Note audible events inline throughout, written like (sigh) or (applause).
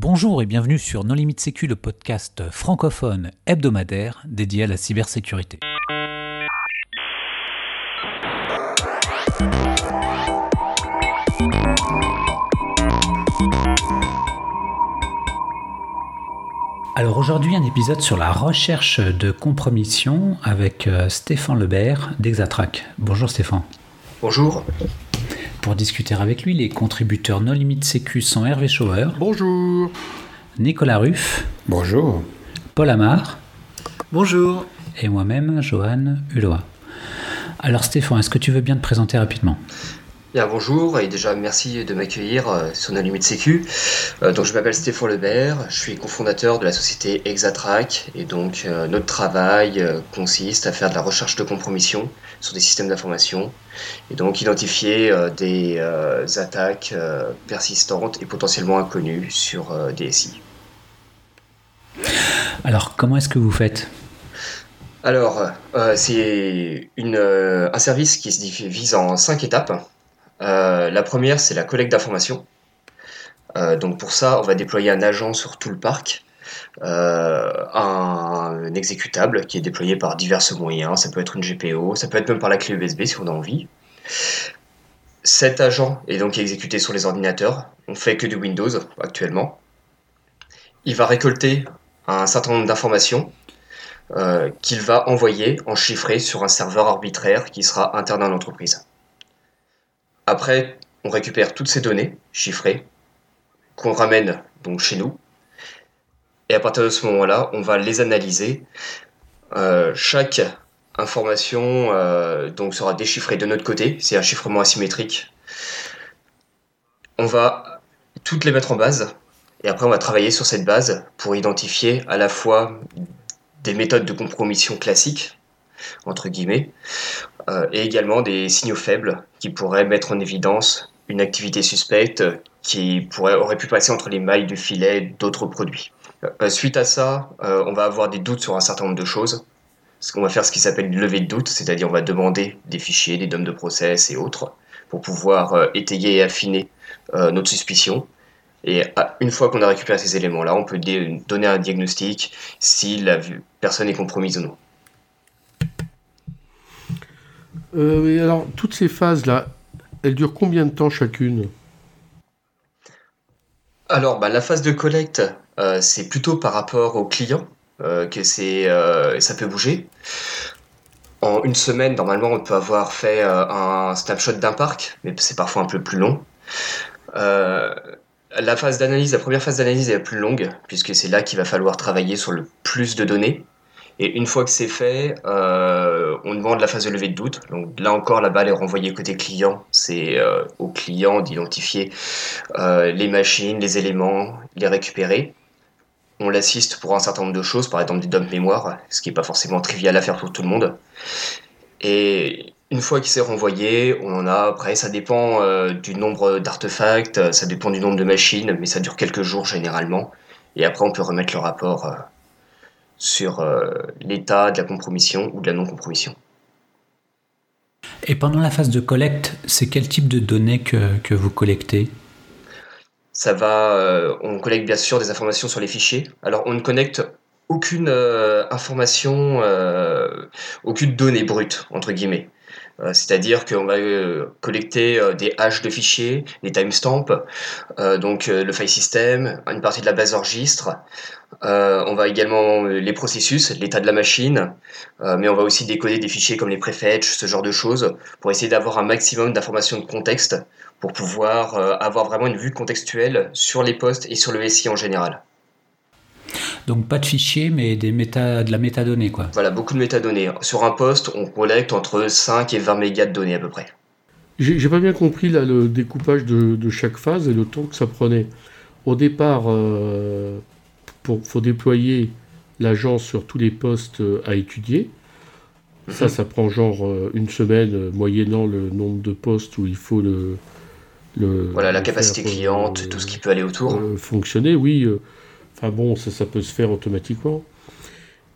Bonjour et bienvenue sur Non Limite Sécu, le podcast francophone hebdomadaire dédié à la cybersécurité. Alors aujourd'hui un épisode sur la recherche de compromission avec euh, Stéphane Lebert d'Exatrack. Bonjour Stéphane. Bonjour. Pour discuter avec lui, les contributeurs No Limite Sécu sont Hervé Schauer. Bonjour. Nicolas Ruff. Bonjour. Paul Amar. Bonjour. Et moi-même, Johan Hulot. Alors Stéphane, est-ce que tu veux bien te présenter rapidement? Bien, bonjour et déjà merci de m'accueillir euh, sur nos limites sécu. Euh, donc je m'appelle Stéphane Lebert, je suis cofondateur de la société Exatrack et donc euh, notre travail consiste à faire de la recherche de compromission sur des systèmes d'information et donc identifier des attaques persistantes et potentiellement inconnues sur des SI. Alors comment est-ce que vous faites? Alors, c'est un service qui se divise en cinq étapes. Euh, la première, c'est la collecte d'informations. Euh, donc pour ça, on va déployer un agent sur tout le parc, euh, un, exécutable qui est déployé par divers moyens. Ça peut être une GPO, ça peut être même par la clé USB si on a envie. Cet agent est donc exécuté sur les ordinateurs. On fait que du Windows actuellement. Il va récolter un certain nombre d'informations qu'il va envoyer en chiffré sur un serveur arbitraire qui sera interne à l'entreprise. Après, on récupère toutes ces données chiffrées qu'on ramène donc chez nous. Et à partir de ce moment-là, on va les analyser. Euh, chaque information euh, donc sera déchiffrée de notre côté. C'est un chiffrement asymétrique. On va toutes les mettre en base. Et après, on va travailler sur cette base pour identifier à la fois des méthodes de compromission classiques entre guillemets, euh, et également des signaux faibles qui pourraient mettre en évidence une activité suspecte qui pourrait, aurait pu passer entre les mailles du filet d'autres produits. Euh, suite à ça, euh, on va avoir des doutes sur un certain nombre de choses. On va faire ce qui s'appelle une levée de doute, c'est-à-dire on va demander des fichiers, des DOM de process et autres pour pouvoir étayer et affiner notre suspicion. Et une fois qu'on a récupéré ces éléments-là, on peut donner un diagnostic si la personne est compromise ou non. Euh, alors, toutes ces phases-là, elles durent combien de temps chacune? Alors, bah, la phase de collecte, euh, c'est plutôt par rapport au client euh, que c'est, ça peut bouger. En une semaine, normalement, on peut avoir fait un snapshot d'un parc, mais c'est parfois un peu plus long. la phase d'analyse, la première phase d'analyse est la plus longue, puisque c'est là qu'il va falloir travailler sur le plus de données. Et une fois que c'est fait, euh, on demande la phase de levée de doute. Donc là encore, la balle est renvoyée côté client. C'est euh, au client d'identifier euh, les machines, les éléments, les récupérer. On l'assiste pour un certain nombre de choses, par exemple des dumps mémoire, ce qui n'est pas forcément trivial à faire pour tout le monde. Et une fois qu'il s'est renvoyé, on en a après, ça dépend du nombre d'artefacts, ça dépend du nombre de machines, mais ça dure quelques jours généralement. Et après, on peut remettre le rapport sur euh, l'état de la compromission ou de la non-compromission. Et pendant la phase de collecte, c'est quel type de données que, que vous collectez? Ça va, euh, on collecte bien sûr des informations sur les fichiers. Alors on ne connecte aucune euh, information, aucune donnée brute entre guillemets. C'est-à-dire qu'on va collecter des haches de fichiers, des timestamps, donc le file system, une partie de la base registre, euh, on va également euh, les processus, l'état de la machine, euh, mais on va aussi décoder des fichiers comme les prefetch, ce genre de choses, pour essayer d'avoir un maximum d'informations de contexte, pour pouvoir avoir vraiment une vue contextuelle sur les postes et sur le SI en général. Donc pas de fichiers, mais des méta, de la métadonnée, quoi. Voilà, beaucoup de métadonnées. Sur un poste, on collecte entre 5 et 20 mégas de données à peu près. J'ai pas bien compris là, le découpage de, chaque phase et le temps que ça prenait. Au départ, il faut déployer l'agence sur tous les postes euh, à étudier. Ça, mhm. ça prend genre euh, une semaine, euh, moyennant le nombre de postes où il faut le. le voilà, la capacité cliente, tout ce qui peut aller autour. fonctionner, oui. Enfin bon, ça, ça peut se faire automatiquement.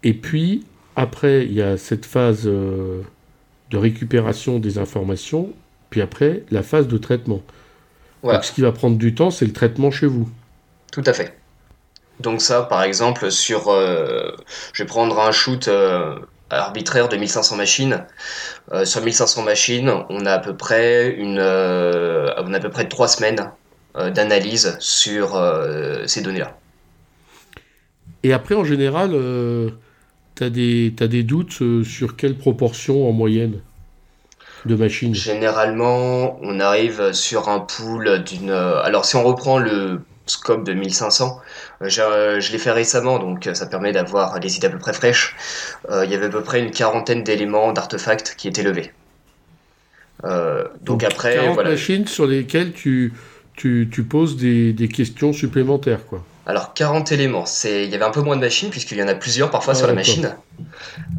Et puis, après, il y a cette phase de récupération des informations, puis après, la phase de traitement. Donc, ce qui va prendre du temps, c'est le traitement chez vous. Tout à fait. Donc ça, par exemple, sur, je vais prendre un shoot arbitraire de 1500 machines. sur 1500 machines, on a à peu près une, on a à peu près trois semaines d'analyse sur ces données-là. Et après, en général, tu as, as, des doutes sur quelle proportion en moyenne de machines Généralement, on arrive sur un pool d'une. Alors, si on reprend le scope de 1500, euh, je l'ai fait récemment, donc ça permet d'avoir des idées à peu près fraîches. Euh, il y avait à peu près une quarantaine d'éléments d'artefacts qui étaient levés. Euh, donc, après, 40 voilà. machines sur lesquelles tu, tu, tu poses des, des questions supplémentaires, quoi. Alors 40 éléments, c'est il y avait un peu moins de machines puisqu'il y en a plusieurs parfois sur la machine.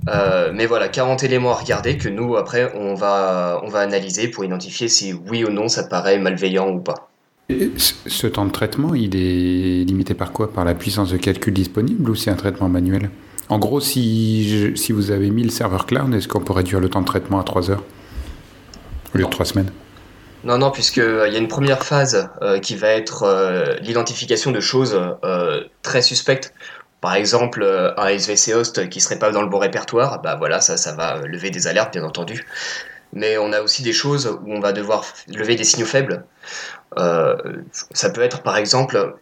Euh, mais voilà, 40 éléments à regarder que nous après on va on va analyser pour identifier si oui ou non ça paraît malveillant ou pas. ce temps de traitement, il est limité par quoi? Par la puissance de calcul disponible ou c'est un traitement manuel? En gros, si, si vous avez mis le serveur cloud, est-ce qu'on peut réduire le temps de traitement à 3 heures? Au lieu de 3 semaines? Non, non, puisqu'il euh, y a une première phase euh, qui va être euh, l'identification de choses très suspectes. Par exemple, un SVC host qui serait pas dans le bon répertoire, bah voilà, ça, ça va lever des alertes, bien entendu. Mais on a aussi des choses où on va devoir lever des signaux faibles. ça peut être, par exemple,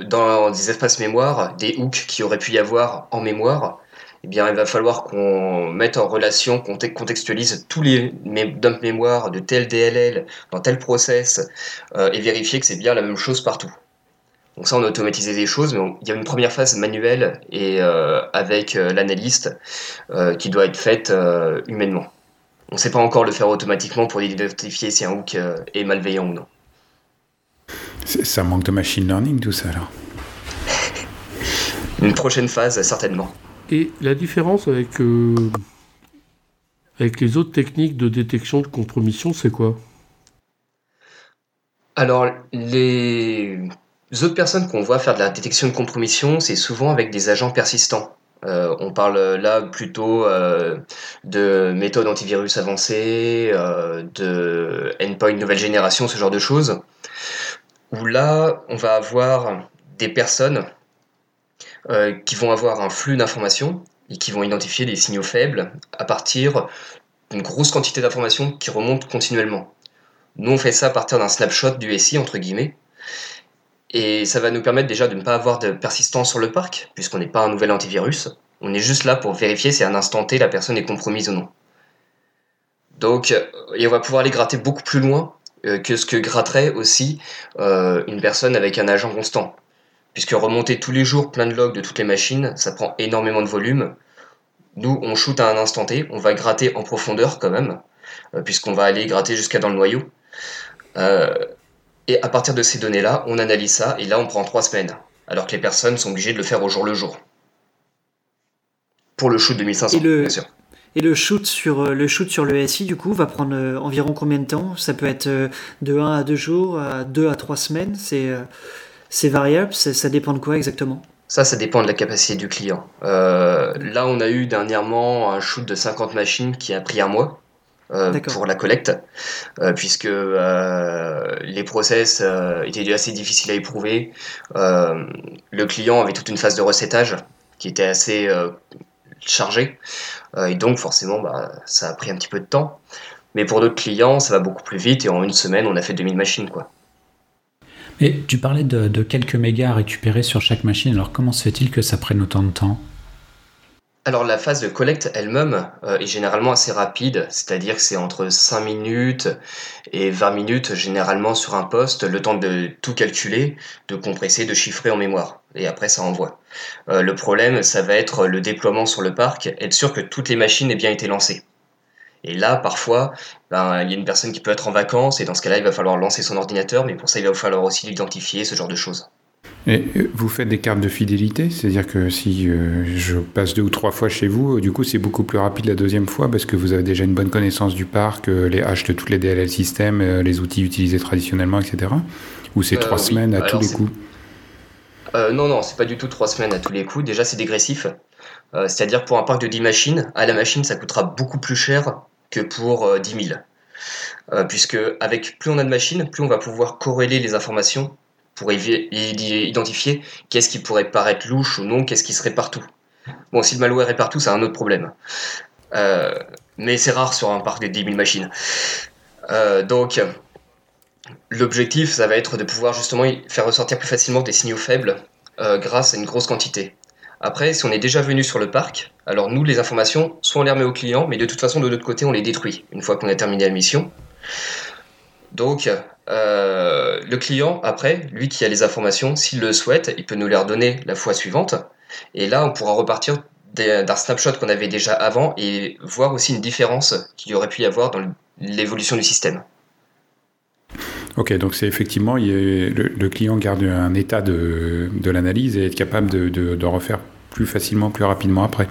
dans des espaces mémoire, des hooks qui auraient pu y avoir en mémoire, eh bien, il va falloir qu'on mette en relation, qu'on contextualise tous les dumps mémoire de tel DLL dans tel process euh, et vérifier que c'est bien la même chose partout. Donc ça, on a automatisé des choses, mais il y a une première phase manuelle et euh, avec euh, l'analyste qui doit être faite humainement. On ne sait pas encore le faire automatiquement pour identifier si un hook est malveillant ou non. Ça manque de machine learning tout ça alors (laughs) Une prochaine phase, certainement. Et la différence avec, euh, avec les autres techniques de détection de compromission, c'est quoi? Alors, les autres personnes qu'on voit faire de la détection de compromission, c'est souvent avec des agents persistants. Euh, on parle là plutôt euh, de méthodes antivirus avancées, de endpoint nouvelle génération, ce genre de choses. Où là, on va avoir des personnes euh, qui vont avoir un flux d'informations et qui vont identifier des signaux faibles à partir d'une grosse quantité d'informations qui remontent continuellement. Nous, on fait ça à partir d'un snapshot du SI, entre guillemets, et ça va nous permettre déjà de ne pas avoir de persistance sur le parc, puisqu'on n'est pas un nouvel antivirus. On est juste là pour vérifier si à un instant T, la personne est compromise ou non. Donc, euh, et on va pouvoir aller gratter beaucoup plus loin euh, que ce que gratterait aussi une personne avec un agent constant puisque remonter tous les jours plein de logs de toutes les machines, ça prend énormément de volume. Nous, on shoot à un instant T, on va gratter en profondeur quand même, euh, puisqu'on va aller gratter jusqu'à dans le noyau. Euh, et à partir de ces données-là, on analyse ça, et là, on prend trois semaines, alors que les personnes sont obligées de le faire au jour le jour. Pour le shoot de 1500, bien sûr. Et le shoot sur euh, le shoot sur le SI du coup va prendre environ combien de temps? Ça peut être de 1 à 2 jours, à 2 à 3 semaines. C'est c'est variable, ça dépend de quoi exactement? Ça, ça dépend de la capacité du client. Euh, là, on a eu dernièrement un shoot de 50 machines qui a pris un mois euh, pour la collecte, euh, puisque les process étaient assez difficiles à éprouver. le client avait toute une phase de recettage qui était assez chargée, et donc forcément, bah, ça a pris un petit peu de temps. Mais pour d'autres clients, ça va beaucoup plus vite, et en une semaine, on a fait 2000 machines. quoi. Et tu parlais de, quelques mégas à récupérer sur chaque machine, alors comment se fait-il que ça prenne autant de temps? Alors la phase de collecte elle-même euh, est généralement assez rapide, c'est-à-dire que c'est entre 5 minutes et 20 minutes généralement sur un poste, le temps de tout calculer, de compresser, de chiffrer en mémoire, et après ça envoie. Euh, le problème, ça va être le déploiement sur le parc, être sûr que toutes les machines aient bien été lancées. Et là, parfois, ben, il y a une personne qui peut être en vacances, et dans ce cas-là, il va falloir lancer son ordinateur, mais pour ça, il va falloir aussi l'identifier, ce genre de choses. Et euh, vous faites des cartes de fidélité, c'est-à-dire que si euh, je passe deux ou trois fois chez vous, du coup c'est beaucoup plus rapide la deuxième fois parce que vous avez déjà une bonne connaissance du parc, euh, les haches de toutes les DLL systèmes, les outils utilisés traditionnellement, etc. Ou c'est trois semaines à tous les coups? Non, non, c'est pas du tout trois semaines à tous les coups. Déjà c'est dégressif. c'est-à-dire pour un parc de 10 machines, à la machine ça coûtera beaucoup plus cher que pour 10 euh, 000. Euh, puisque avec plus on a de machines, plus on va pouvoir corréler les informations pour identifier qu'est-ce qui pourrait paraître louche ou non, qu'est-ce qui serait partout. Bon, si le malware est partout, c'est un autre problème. Euh, mais c'est rare sur un parc de 10 000 machines. Donc, l'objectif, ça va être de pouvoir justement faire ressortir plus facilement des signaux faibles grâce à une grosse quantité. Après, si on est déjà venu sur le parc, alors nous, les informations, soit on les remet au client, mais de toute façon, de l'autre côté, on les détruit une fois qu'on a terminé la mission. Donc, le client, après, lui qui a les informations, s'il le souhaite, il peut nous les redonner la fois suivante. Et là, on pourra repartir d'un snapshot qu'on avait déjà avant et voir aussi une différence qu'il aurait pu y avoir dans l'évolution du système. Ok, donc c'est effectivement, le, client garde un état de, l'analyse et est capable de, refaire plus facilement, plus rapidement après.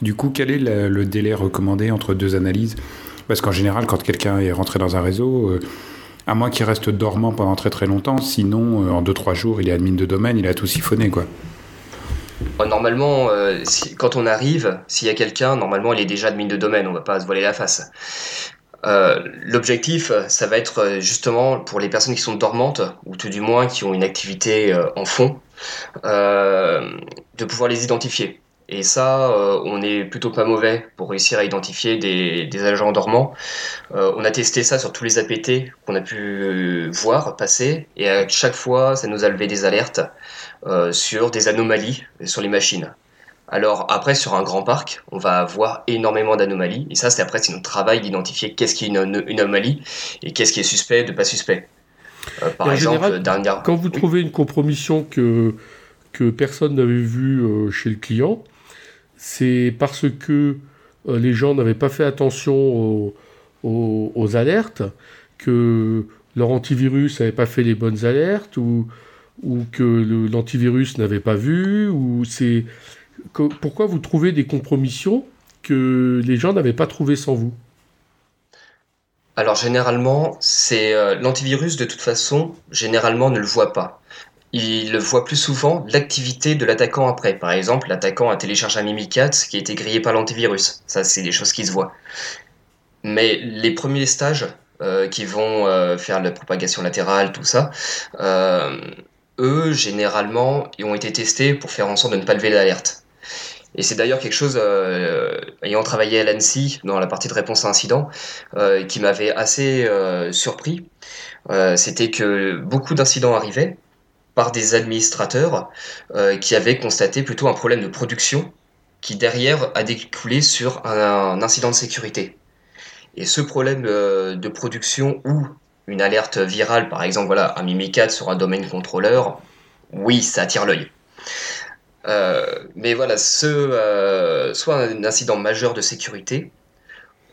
Du coup, quel est le, délai recommandé entre deux analyses? Parce qu'en général, quand quelqu'un est rentré dans un réseau, euh, à moins qu'il reste dormant pendant très très longtemps, sinon, euh, en 2-3 jours, il est admin de domaine, il a tout siphonné, quoi. Normalement, euh, quand on arrive, s'il y a quelqu'un, normalement, il est déjà admin de domaine, on va pas se voiler la face. Euh, l'objectif, ça va être euh, justement pour les personnes qui sont dormantes, ou tout du moins qui ont une activité en fond, de pouvoir les identifier. Et ça, on est plutôt pas mauvais pour réussir à identifier des, agents dormants. on a testé ça sur tous les APT qu'on a pu voir passer, et à chaque fois, ça nous a levé des alertes euh, sur des anomalies sur les machines. Alors après, sur un grand parc, on va avoir énormément d'anomalies. Et ça, c'est après, c'est notre travail d'identifier qu'est-ce qui est une, anomalie et qu'est-ce qui est suspect de pas suspect. Euh, par exemple, général, quand vous trouvez une compromission que, que personne n'avait vue euh, chez le client, c'est parce que les gens n'avaient pas fait attention aux, aux alertes, que leur antivirus n'avait pas fait les bonnes alertes, ou ou que l'antivirus n'avait pas vu ou c'est pourquoi vous trouvez des compromissions que les gens n'avaient pas trouvées sans vous? Alors généralement, c'est euh, l'antivirus de toute façon, généralement ne le voit pas. Il le voit plus souvent l'activité de l'attaquant après. Par exemple, l'attaquant a téléchargé un Mimikat qui a été grillé par l'antivirus. Ça, c'est des choses qui se voient. Mais les premiers stages euh, qui vont euh, faire la propagation latérale, tout ça, eux, généralement, ils ont été testés pour faire en sorte de ne pas lever l'alerte. Et c'est d'ailleurs quelque chose, euh, ayant travaillé à l'ANSI dans la partie de réponse à incident, euh, qui m'avait assez euh, surpris. C'était que beaucoup d'incidents arrivaient par des administrateurs qui avaient constaté plutôt un problème de production qui derrière a découlé sur un, incident de sécurité. Et ce problème de production ou une alerte virale, par exemple, voilà, un Mimikat sur un domaine contrôleur, oui, ça attire l'œil. Euh, mais voilà, ce, euh, soit un incident majeur de sécurité,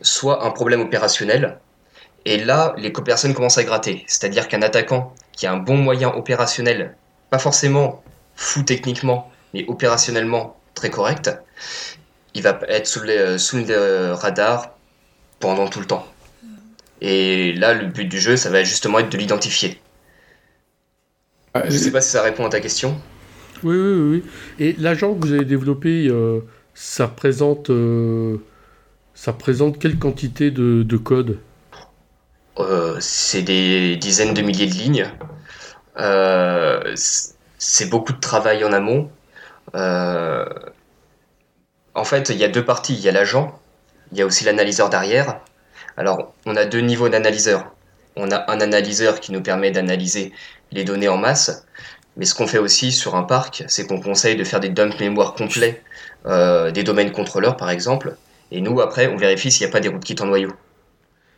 soit un problème opérationnel. Et là, les personnes commencent à gratter. C'est-à-dire qu'un attaquant qui a un bon moyen opérationnel, pas forcément fou techniquement, mais opérationnellement très correct, il va être sous, sous le radar pendant tout le temps. Et là, le but du jeu, ça va justement être de l'identifier. Ah, je ne sais pas si ça répond à ta question. Oui, oui, oui. Et l'agent que vous avez développé, euh, ça, représente, euh, ça représente quelle quantité de, code? Euh, C'est des dizaines de milliers de lignes. c'est beaucoup de travail en amont. en fait, il y a deux parties. Il y a l'agent, il y a aussi l'analyseur derrière. Alors, on a deux niveaux d'analyseurs. On a un analyseur qui nous permet d'analyser les données en masse, mais ce qu'on fait aussi sur un parc, c'est qu'on conseille de faire des dumps mémoire complets euh, des domaines contrôleurs, par exemple, et nous, après, on vérifie s'il n'y a pas des rootkits en noyau.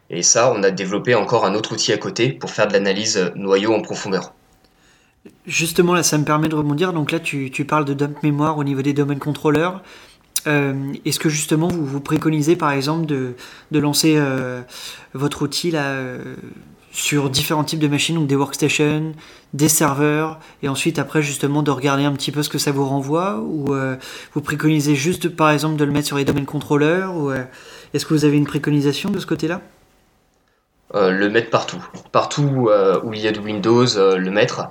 Et ça, on a développé encore un autre outil à côté pour faire de l'analyse noyau en profondeur. Justement, là, ça me permet de rebondir. Donc là, tu, tu parles de dump mémoire au niveau des domaines contrôleurs. Euh, est-ce que justement vous, vous préconisez par exemple de, de lancer euh, votre outil là, sur différents types de machines, donc des workstations, des serveurs, et ensuite après justement de regarder un petit peu ce que ça vous renvoie, ou vous préconisez juste par exemple de le mettre sur les domaines contrôleurs, ou est-ce que vous avez une préconisation de ce côté-là? Le mettre partout. Partout où il y a de Windows, le mettre.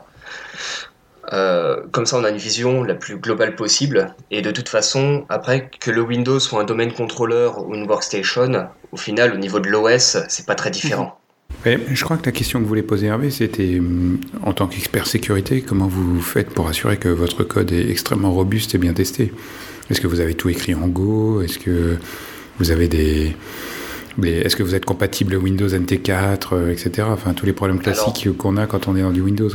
Euh, comme ça, on a une vision la plus globale possible. Et de toute façon, après que le Windows soit un domaine contrôleur ou une workstation, au final, au niveau de l'OS, c'est pas très différent. Je crois que la question que vous voulez poser Hervé, c'était hum, en tant qu'expert sécurité, comment vous faites pour assurer que votre code est extrêmement robuste et bien testé? Est-ce que vous avez tout écrit en Go? Est-ce que vous avez des, est-ce que vous êtes compatible Windows NT4, etc. Euh, enfin, tous les problèmes classiques qu'on a quand on est dans du Windows.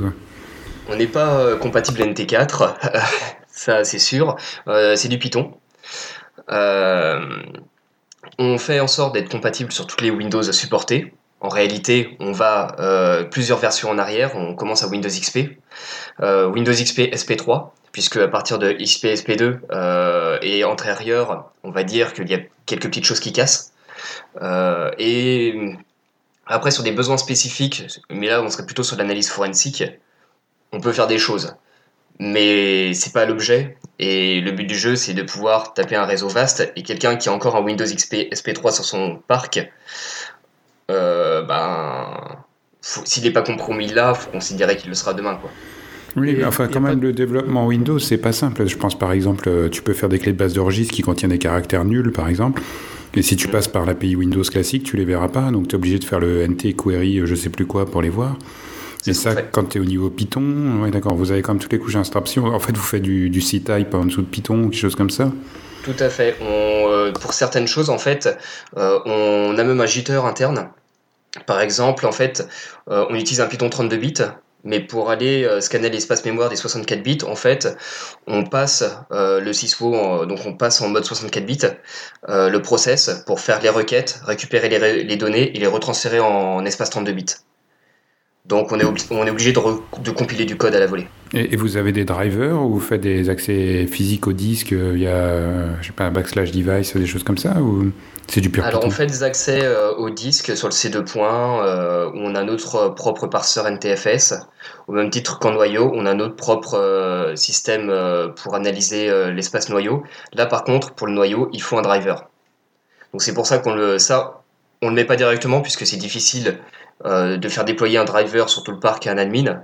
On n'est pas euh, compatible NT4, (laughs) ça c'est sûr. Euh, c'est du Python. on fait en sorte d'être compatible sur toutes les Windows supportées. En réalité, on va plusieurs versions en arrière. On commence à Windows XP, Windows XP SP3, puisque à partir de XP SP2 et antérieur, on va dire qu'il y a quelques petites choses qui cassent. Euh, et après, sur des besoins spécifiques, mais là, on serait plutôt sur l'analyse forensique, on peut faire des choses. Mais c'est pas l'objet. Et le but du jeu, c'est de pouvoir taper un réseau vaste. Et quelqu'un qui a encore un Windows XP SP3 sur son parc, euh, ben, s'il n'est pas compromis là, faut considérer qu'il le sera demain, quoi. Oui, mais enfin, quand même, le développement Windows, c'est pas simple. Je pense, par exemple, euh, tu peux faire des clés de base de registre qui contiennent des caractères nuls, par exemple. Et si tu passes par l'API Windows classique, tu les verras pas. Donc, tu es obligé de faire le NT query, euh, je sais plus quoi, pour les voir. Et ça, quand tu es au niveau Python, ouais, d'accord, vous avez quand même toutes les couches d'instruction. En fait, vous faites du, du C-type en dessous de Python quelque chose comme ça Tout à fait. Euh, pour certaines choses, en fait, euh, on a même un jitter interne. Par exemple, en fait, on utilise un Python 32 bits mais pour aller euh, scanner l'espace mémoire des 64 bits, en fait, on passe euh, le syswo, donc on passe en mode 64 bits, euh, le process pour faire les requêtes, récupérer les, données et les retransférer en, espace 32 bits. Donc on est, on est obligé de, de, compiler du code à la volée. Et, vous avez des drivers ou vous faites des accès physiques au disque via, je sais pas, un backslash device, des choses comme ça ou c'est du pur Alors on fait des accès euh, au disque sur le C2 point, euh, où on a notre propre parseur NTFS. Au même titre qu'en noyau, on a notre propre euh, système pour analyser l'espace noyau. Là par contre, pour le noyau, il faut un driver. Donc c'est pour ça qu'on le ça on le met pas directement puisque c'est difficile de faire déployer un driver sur tout le parc à un admin.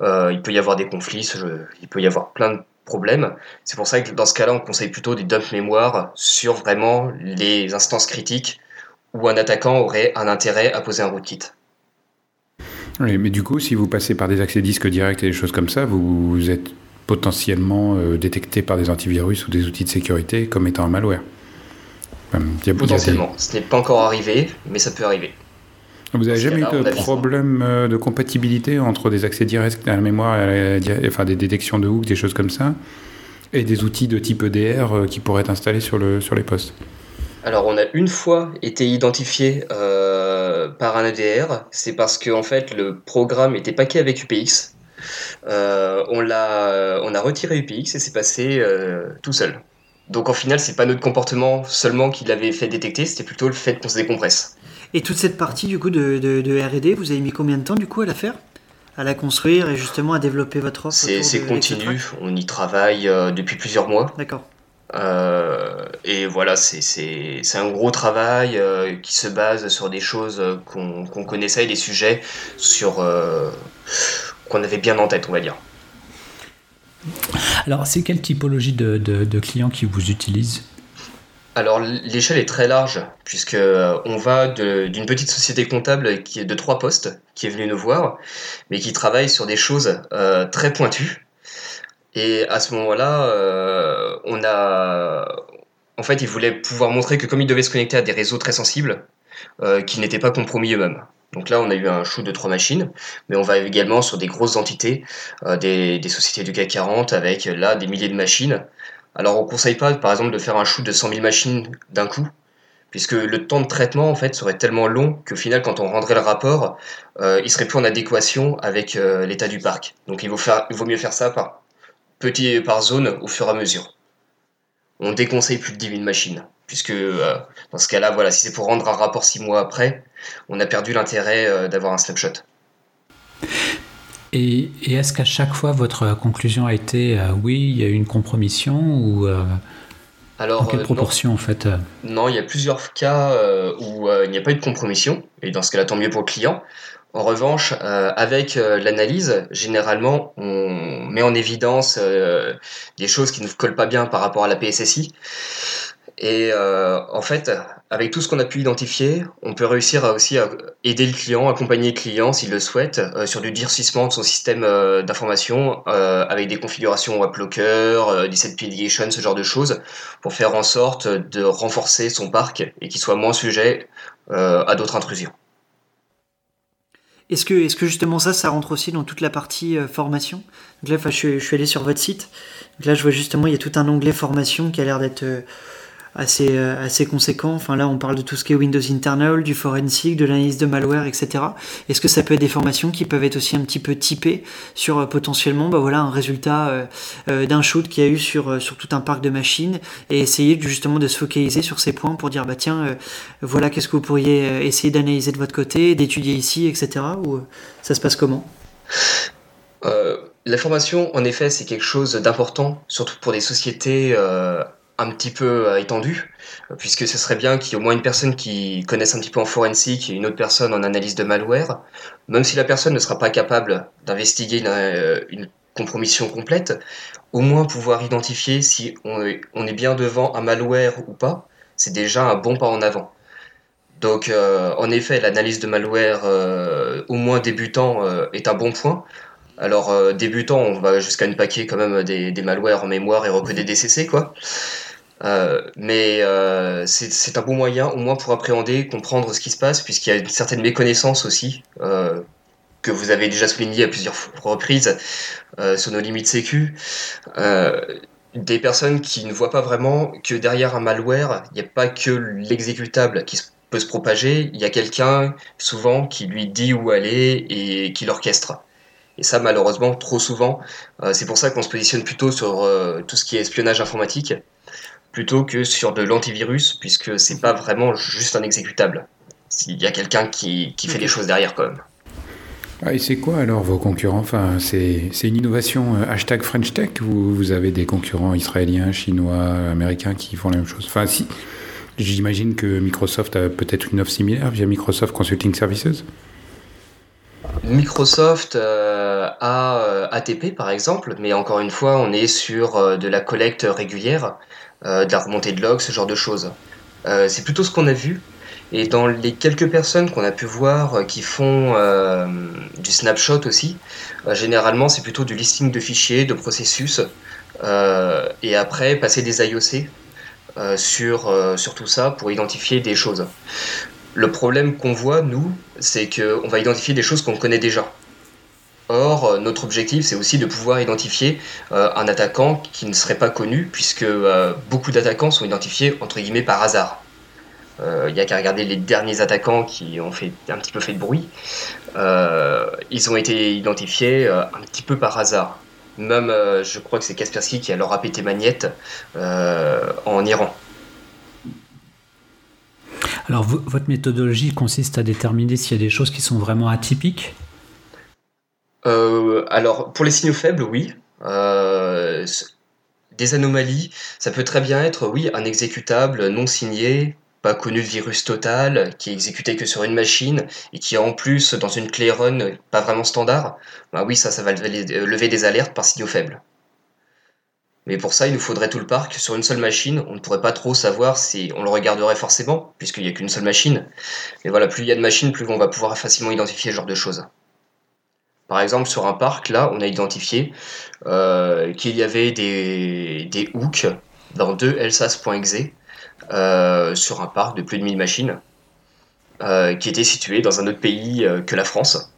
il peut y avoir des conflits, il peut y avoir plein de problème. C'est pour ça que dans ce cas-là, on conseille plutôt des dumps mémoire sur vraiment les instances critiques où un attaquant aurait un intérêt à poser un rootkit. Oui, mais du coup, si vous passez par des accès disques directs et des choses comme ça, vous êtes potentiellement euh, détecté par des antivirus ou des outils de sécurité comme étant un malware. potentiellement. Ce n'est pas encore arrivé, mais ça peut arriver. Vous n'avez jamais eu de problème euh, de compatibilité entre des accès directs à la mémoire, enfin des détections de hook, des choses comme ça, et des outils de type EDR euh, qui pourraient être installés sur, le, sur les postes? Alors on a une fois été identifié euh, par un EDR, c'est parce que en fait le programme était paqué avec UPX. on, l'a, on a retiré UPX et c'est passé tout seul. Donc en final c'est pas notre comportement seulement qui l'avait fait détecter, c'était plutôt le fait qu'on se décompresse. Et toute cette partie du coup de, de, R&D, vous avez mis combien de temps du coup à la faire? À la construire et justement à développer votre offre C'est continu, on y travaille euh, depuis plusieurs mois. D'accord. Euh, et voilà, c'est un gros travail euh, qui se base sur des choses qu'on connaissait et des sujets sur qu'on avait bien en tête, on va dire. Alors, c'est quelle typologie de, de, de clients qui vous utilisent? Alors l'échelle est très large puisque euh, on va d'une petite société comptable qui est de trois postes qui est venue nous voir, mais qui travaille sur des choses euh, très pointues. Et à ce moment-là, euh, on a, en fait, ils voulaient pouvoir montrer que comme ils devaient se connecter à des réseaux très sensibles, qu'ils n'étaient pas compromis eux-mêmes. Donc là, on a eu un shoot de trois machines, mais on va également sur des grosses entités, des, des, sociétés du CAC 40 avec là des milliers de machines alors on ne conseille pas par exemple de faire un shoot de 100 000 machines d'un coup, puisque le temps de traitement en fait serait tellement long qu'au final quand on rendrait le rapport, euh, il serait plus en adéquation avec euh, l'état du parc. Donc il vaut, mieux faire ça par petit par zone au fur et à mesure. On déconseille plus de 10 000 machines, puisque euh, dans ce cas-là, voilà, si c'est pour rendre un rapport 6 mois après, on a perdu l'intérêt d'avoir un snapshot. Et, est-ce qu'à chaque fois votre conclusion a été euh, oui, il y a eu une compromission ou euh, alors, en quelle euh, proportion en fait Non, il y a plusieurs cas où il n'y a pas eu de compromission, et dans ce cas-là, tant mieux pour le client. En revanche, avec l'analyse, généralement, on met en évidence des choses qui ne collent pas bien par rapport à la PSSI. Et euh, en fait, avec tout ce qu'on a pu identifier, on peut réussir à aussi à aider le client, accompagner le client s'il le souhaite euh, sur du durcissement de son système euh, d'information avec des configurations WebLocker, des set ce genre de choses, pour faire en sorte de renforcer son parc et qu'il soit moins sujet à d'autres intrusions. Est-ce que, justement ça, ça rentre aussi dans toute la partie formation? Donc là, je, suis allé sur votre site. Là, je vois justement, il y a tout un onglet formation qui a l'air d'être assez conséquent. Enfin là, on parle de tout ce qui est Windows Internal, du forensic, de l'analyse de malware, etc. Est-ce que ça peut être des formations qui peuvent être aussi un petit peu typées sur euh, potentiellement bah voilà, un résultat euh, d'un shoot qu'il y a eu sur, sur tout un parc de machines et essayer justement de se focaliser sur ces points pour dire bah tiens, voilà qu'est-ce que vous pourriez essayer d'analyser de votre côté, d'étudier ici, etc. Ou ça se passe comment? La formation, en effet, c'est quelque chose d'important, surtout pour des sociétés un petit peu euh, étendu, puisque ce serait bien qu'il y ait au moins une personne qui connaisse un petit peu en forensique et une autre personne en analyse de malware, même si la personne ne sera pas capable d'investiguer une, euh, compromission complète, au moins pouvoir identifier si on est, bien devant un malware ou pas, c'est déjà un bon pas en avant. Donc euh, en effet, l'analyse de malware au moins débutant est un bon point. Alors débutant, on va jusqu'à une paquet quand même des, des malwares en mémoire et recoder des CC quoi. Euh, mais euh, c'est un bon moyen au moins pour appréhender, comprendre ce qui se passe, puisqu'il y a une certaine méconnaissance aussi, euh, que vous avez déjà souligné à plusieurs reprises sur nos limites sécu. des personnes qui ne voient pas vraiment que derrière un malware, il n'y a pas que l'exécutable qui peut se propager, il y a quelqu'un souvent qui lui dit où aller et qui l'orchestre. Et ça, malheureusement, trop souvent, c'est pour ça qu'on se positionne plutôt sur tout ce qui est espionnage informatique plutôt que sur de l'antivirus, puisque c'est pas vraiment juste un exécutable. Il y a quelqu'un qui, qui, fait des choses derrière quand même. Ah, et c'est quoi alors vos concurrents? Enfin, C'est une innovation euh, hashtag French Tech ou vous avez des concurrents israéliens, chinois, américains qui font la même chose? Enfin, si, j'imagine que Microsoft a peut-être une offre similaire via Microsoft Consulting Services Microsoft euh, a euh, ATP par exemple, mais encore une fois, on est sur de la collecte régulière. Euh, de la remontée de logs, ce genre de choses. Euh, c'est plutôt ce qu'on a vu. Et dans les quelques personnes qu'on a pu voir euh, qui font du snapshot aussi, généralement c'est plutôt du listing de fichiers, de processus, et après passer des IOC sur, sur tout ça pour identifier des choses. Le problème qu'on voit, nous, c'est qu'on va identifier des choses qu'on connaît déjà. Or, euh, notre objectif, c'est aussi de pouvoir identifier euh, un attaquant qui ne serait pas connu, puisque euh, beaucoup d'attaquants sont identifiés entre guillemets par hasard. Il n'y a qu'à regarder les derniers attaquants qui ont fait un petit peu fait de bruit. ils ont été identifiés un petit peu par hasard. Même, je crois que c'est Kaspersky qui a leur pété magnette en Iran. Alors, votre méthodologie consiste à déterminer s'il y a des choses qui sont vraiment atypiques? Alors, pour les signaux faibles, oui. Euh, des anomalies, ça peut très bien être, oui, un exécutable non signé, pas connu de virus total, qui est exécuté que sur une machine et qui est en plus dans une clé run pas vraiment standard. Bah oui, ça, ça va lever des alertes par signaux faibles. Mais pour ça, il nous faudrait tout le parc sur une seule machine. On ne pourrait pas trop savoir si on le regarderait forcément, puisqu'il n'y a qu'une seule machine. Mais voilà, plus il y a de machines, plus on va pouvoir facilement identifier ce genre de choses. Par exemple, sur un parc, là, on a identifié euh, qu'il y avait des, hooks dans deux Elsas.exe euh, sur un parc de plus de 1000 machines euh, qui étaient situés dans un autre pays que la France.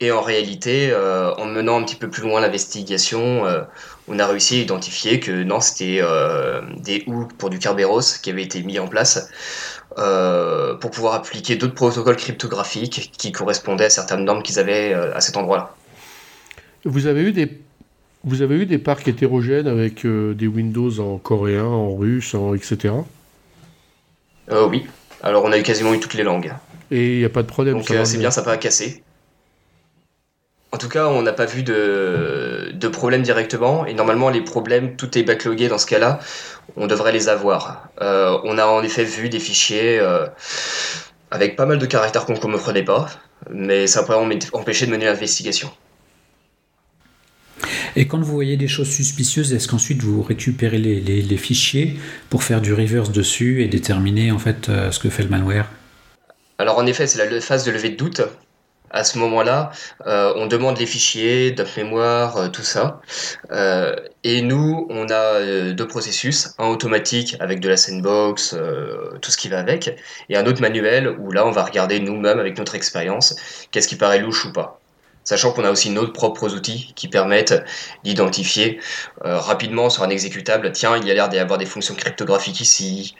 Et en réalité, en menant un petit peu plus loin l'investigation, on a réussi à identifier que non, c'était des hooks pour du Kerberos qui avaient été mis en place euh, pour pouvoir appliquer d'autres protocoles cryptographiques qui correspondaient à certaines normes qu'ils avaient euh, à cet endroit-là. Vous avez eu des vous avez eu des parcs hétérogènes avec euh, des Windows en coréen, en russe, en etc. oui. Alors on a eu quasiment eu toutes les langues. Et il n'y a pas de problème. Donc c'est bien, ça n'a pas cassé. En tout cas, on n'a pas vu de, de, problème directement. Et normalement, les problèmes, tout est backlogué dans ce cas-là. On devrait les avoir. Euh, on a en effet vu des fichiers euh, avec pas mal de caractères qu'on ne comprenait pas. Mais ça pas empêché de mener l'investigation. Et quand vous voyez des choses suspicieuses, est-ce qu'ensuite vous récupérez les, les, fichiers pour faire du reverse dessus et déterminer en fait ce que fait le malware? Alors en effet, c'est la phase de levée de doute à ce moment-là, euh, on demande les fichiers, dump mémoire, euh, tout ça. Euh, et nous, on a deux processus, un automatique avec de la sandbox, tout ce qui va avec, et un autre manuel où là, on va regarder nous-mêmes avec notre expérience, qu'est-ce qui paraît louche ou pas. Sachant qu'on a aussi nos propres outils qui permettent d'identifier rapidement sur un exécutable, tiens, il y a l'air d'y avoir des fonctions cryptographiques ici,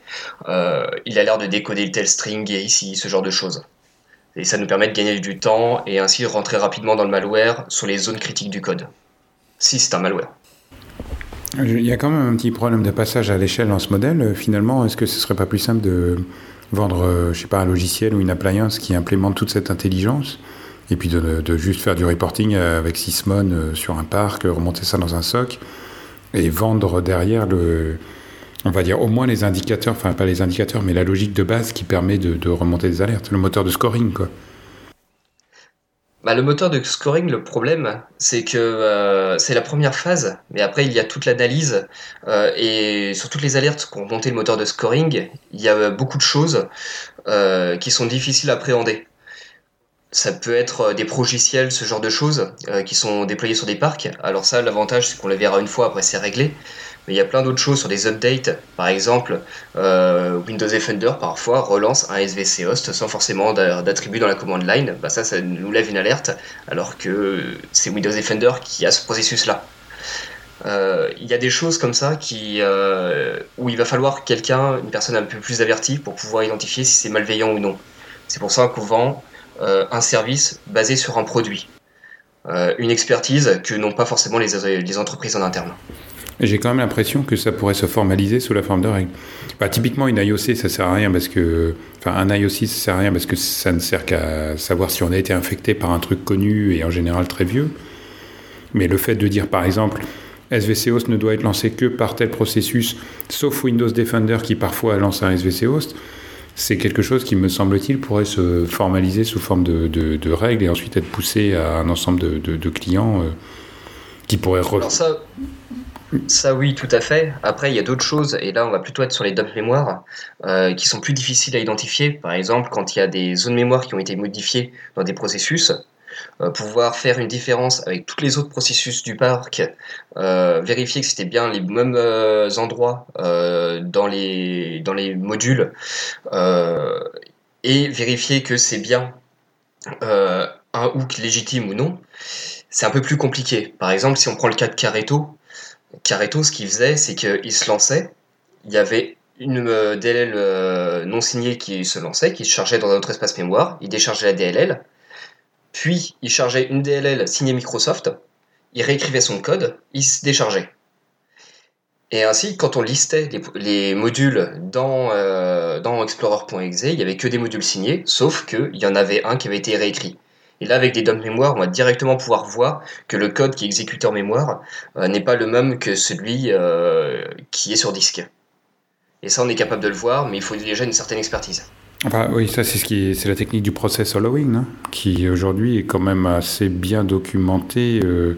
il a l'air de décoder tel string ici, ce genre de choses. Et ça nous permet de gagner du temps et ainsi rentrer rapidement dans le malware sur les zones critiques du code. Si c'est un malware. Il y a quand même un petit problème de passage à l'échelle dans ce modèle. Finalement, est-ce que ce serait pas plus simple de vendre, euh, je sais pas, un logiciel ou une appliance qui implémente toute cette intelligence et puis de, juste faire du reporting avec Sysmon euh, sur un parc, remonter ça dans un SOC et vendre derrière le, on va dire au moins les indicateurs, enfin pas les indicateurs, mais la logique de base qui permet de, remonter des alertes, le moteur de scoring quoi. Bah, le moteur de scoring, le problème, c'est que euh, c'est la première phase, mais après il y a toute l'analyse euh, et sur toutes les alertes qu'ont monté le moteur de scoring, il y a beaucoup de choses euh, qui sont difficiles à appréhender. Ça peut être des progiciels, ce genre de choses, qui sont déployés sur des parcs. Alors ça, l'avantage, c'est qu'on les verra une fois, après c'est réglé mais il y a plein d'autres choses sur des updates. Par exemple, euh, Windows Defender parfois relance un SVC host sans forcément d'attribut dans la command line. Bah ça, ça nous lève une alerte, alors que c'est Windows Defender qui a ce processus-là. Euh, il y a des choses comme ça qui, euh, où il va falloir quelqu'un, une personne un peu plus avertie pour pouvoir identifier si c'est malveillant ou non. C'est pour ça qu'on vend un service basé sur un produit. une expertise que n'ont pas forcément les, les entreprises en interne. J'ai quand même l'impression que ça pourrait se formaliser sous la forme de règles. Bah, typiquement, une IOC, ça sert à rien parce que, enfin, un IOC, ça sert à rien parce que ça ne sert qu'à savoir si on a été infecté par un truc connu et en général très vieux. Mais le fait de dire, par exemple, SVC host ne doit être lancé que par tel processus, sauf Windows Defender qui parfois lance un SVC host, c'est quelque chose qui, me semble-t-il, pourrait se formaliser sous forme de, de, règles et ensuite être poussé à un ensemble de, de clients euh, qui pourraient... Alors ça, ça oui, tout à fait. Après, il y a d'autres choses, et là on va plutôt être sur les dump mémoire, euh, qui sont plus difficiles à identifier. Par exemple, quand il y a des zones mémoire qui ont été modifiées dans des processus, euh, pouvoir faire une différence avec tous les autres processus du parc, euh, vérifier que c'était bien les mêmes endroits dans, les, dans les modules, et vérifier que c'est bien un hook légitime ou non, c'est un peu plus compliqué. Par exemple, si on prend le cas de Careto, Careto, ce qu'il faisait, c'est qu'il se lançait, il y avait une euh, DLL euh, non signée qui se lançait, qui se chargeait dans un autre espace mémoire, il déchargeait la DLL, puis il chargeait une DLL signée Microsoft, il réécrivait son code, il se déchargeait. Et ainsi, quand on listait les, modules dans, euh, dans Explorer.exe, il n'y avait que des modules signés, sauf qu'il y en avait un qui avait été réécrit. Et là, avec des dump mémoire, on va directement pouvoir voir que le code qui est exécuté en mémoire euh, n'est pas le même que celui euh, qui est sur disque. Et ça, on est capable de le voir, mais il faut déjà une certaine expertise. Enfin, oui, ça, c'est ce qui c'est la technique du process following, qui aujourd'hui est quand même assez bien documentée. Euh.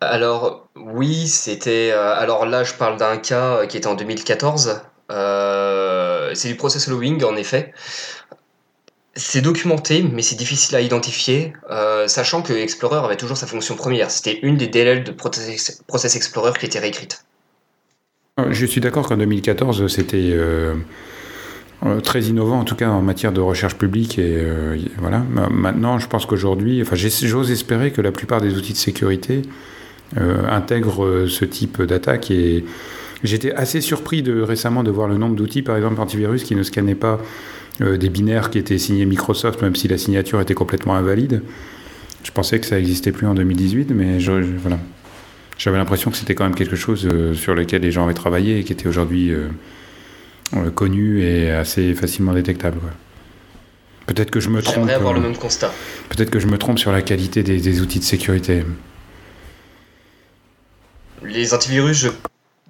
Alors, oui, c'était. alors là, je parle d'un cas qui était en 2014. c'est du process following, en effet. C'est documenté, mais c'est difficile à identifier, euh, sachant que Explorer avait toujours sa fonction première. C'était une des DLL de Process Explorer qui était réécrite. Euh, je suis d'accord qu'en 2014, c'était euh, très innovant, en tout cas en matière de recherche publique. Et voilà. Maintenant, je pense qu'aujourd'hui, enfin, j'ose espérer que la plupart des outils de sécurité intègrent ce type d'attaque. Et j'étais assez surpris de, récemment de voir le nombre d'outils, par exemple antivirus, qui ne scannaient pas des binaires qui étaient signés Microsoft, même si la signature était complètement invalide. Je pensais que ça n'existait plus en 2018, mais voilà. J'avais l'impression que c'était quand même quelque chose euh, sur lequel les gens avaient travaillé et qui était aujourd'hui euh, connu et assez facilement détectable. Peut-être que je me trompe. avoir le même constat. Peut-être que je me trompe sur la qualité des, des outils de sécurité. Les antivirus, je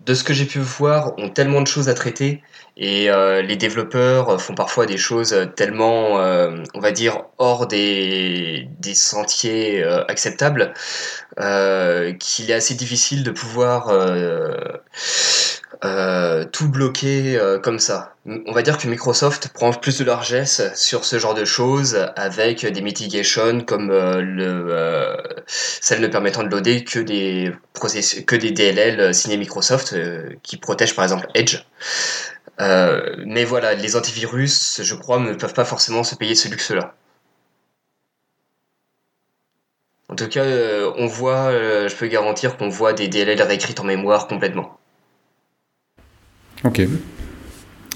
de ce que j'ai pu voir, ont tellement de choses à traiter. Et euh, les développeurs font parfois des choses tellement, euh, on va dire, hors des, des sentiers euh, acceptables qu'il est assez difficile de pouvoir tout bloquer comme ça. On va dire que Microsoft prend plus de largesse sur ce genre de choses avec des mitigations comme le, celle ne permettant de loader que des, DLL signés Microsoft qui protègent par exemple Edge. Euh, mais voilà, les antivirus, je crois, ne peuvent pas forcément se payer ce luxe-là. En tout cas, euh, on voit, euh, je peux garantir qu'on voit des DLL réécrites en mémoire complètement. Ok.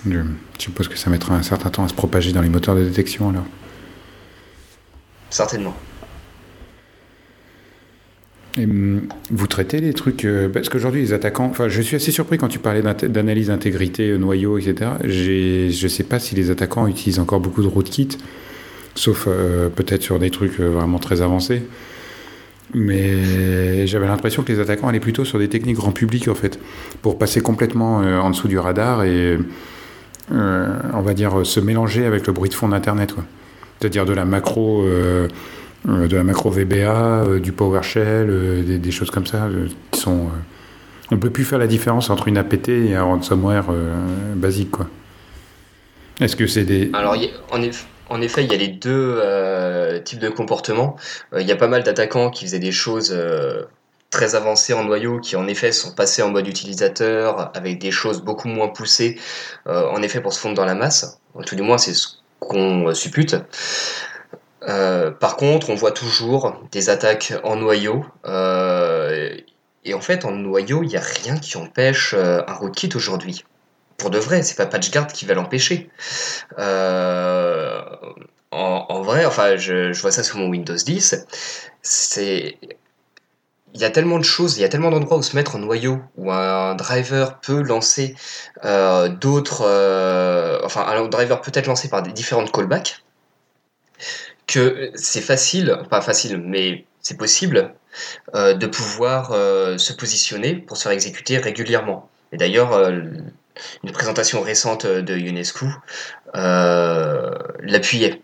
Je suppose que ça mettra un certain temps à se propager dans les moteurs de détection alors. Certainement. Et hum, vous traitez les trucs euh, parce qu'aujourd'hui les attaquants. Enfin, je suis assez surpris quand tu parlais d'analyse d'intégrité, euh, noyau, etc. Je ne sais pas si les attaquants utilisent encore beaucoup de rootkit, sauf euh, peut-être sur des trucs vraiment très avancés. Mais j'avais l'impression que les attaquants allaient plutôt sur des techniques grand public en fait, pour passer complètement en dessous du radar et on va dire se mélanger avec le bruit de fond d'Internet. C'est-à-dire de la macro euh, de la macro VBA, euh, du PowerShell, euh, des, choses comme ça qui sont. on peut plus faire la différence entre une APT et un ransomware basique, quoi. Est-ce que c'est des. Alors, en, effet, il y a les deux types de comportements. Il y a pas mal d'attaquants qui faisaient des choses très avancées en noyau qui en effet sont passés en mode utilisateur avec des choses beaucoup moins poussées en effet pour se fondre dans la masse. Tout du moins c'est ce qu'on suppute. Euh, par contre, on voit toujours des attaques en noyau. Euh, et en fait, en noyau, il n'y a rien qui empêche euh, un rootkit aujourd'hui. Pour de vrai, c'est pas PatchGuard qui va l'empêcher. En, vrai, enfin, je, vois ça sur mon Windows 10. C'est il y a tellement de choses, il y a tellement d'endroits où se mettre en noyau, où un driver peut lancer d'autres, enfin un driver peut être lancé par des différentes callbacks, que c'est facile, pas facile, mais c'est possible euh, de pouvoir euh, se positionner pour se faire exécuter régulièrement. Et d'ailleurs, euh, une présentation récente de UNESCO l'appuyait.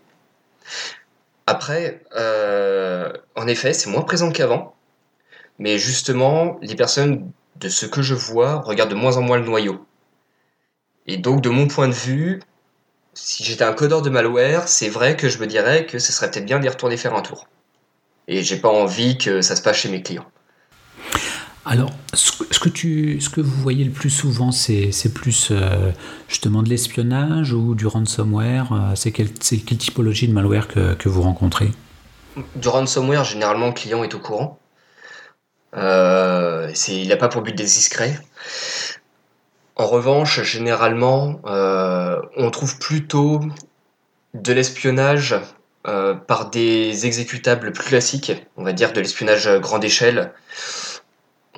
Après, en effet, c'est moins présent qu'avant, mais justement, les personnes, de ce que je vois, regardent de moins en moins le noyau. Et donc, de mon point de vue, si j'étais un codeur de malware, c'est vrai que je me dirais que ce serait peut-être bien d'y retourner faire un tour. Et j'ai pas envie que ça se passe chez mes clients. Alors, ce que, vous voyez le plus souvent, c'est plus euh, justement de l'espionnage ou du ransomware euh, C'est quelle, typologie de malware que, vous rencontrez? Du ransomware, généralement, le client est au courant. Euh, il n'a pas pour but d'être discret. En revanche, généralement, on trouve plutôt de l'espionnage par des exécutables plus classiques, on va dire de l'espionnage grande échelle.